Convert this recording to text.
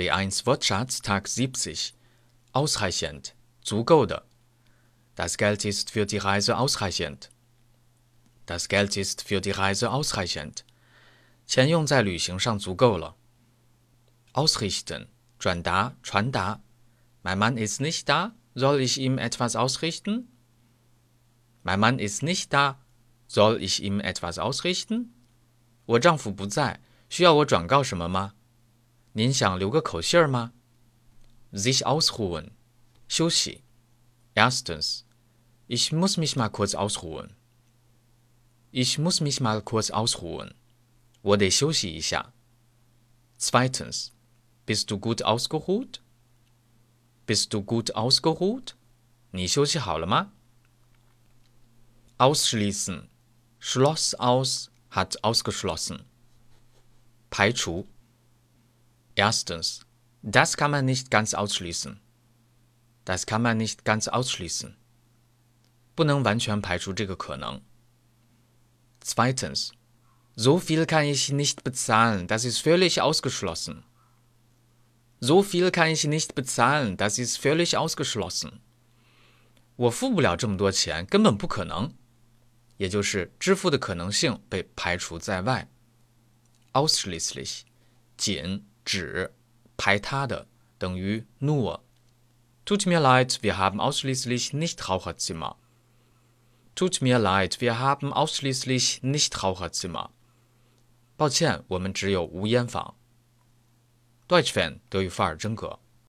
B1 Wortschatz Tag 70. Ausreichend. 足够的. Das Geld ist für die Reise ausreichend. Das Geld ist für die Reise ausreichend. 钱用在旅行上足够了。Ausrichten. 转达、传达。Mein Mann ist nicht da. Soll ich ihm etwas ausrichten? Mein Mann ist nicht da. Soll ich ihm etwas ausrichten? 我丈夫不在，需要我转告什么吗？ 您想留个口信儿吗？Sich ausruhen，休息。Erstens, ich muss mich mal kurz ausruhen. Ich muss mich mal kurz ausruhen. 我得休息一下。Zweitens, bist du gut ausgeruht? Bist du gut ausgeruht? 你休息好了吗？Ausschließen, schloss aus, hat ausgeschlossen. 排除。 Erstens, das kann man nicht ganz ausschließen. Das kann man nicht ganz ausschließen. 不能完全排除这个可能。Zweitens, so viel kann ich nicht bezahlen, das ist völlig ausgeschlossen. So viel kann ich nicht bezahlen, das ist völlig ausgeschlossen. 我付不了这么多钱，根本不可能。也就是支付的可能性被排除在外。Ausschließlich，仅。 只排他的等于 nur。Tut mir leid, wir haben ausschließlich Nichtraucherzimmer. Tut mir leid, wir haben ausschließlich Nichtraucherzimmer. 抱歉，我们只有无烟房。Deutsch Fan 德语范儿真格。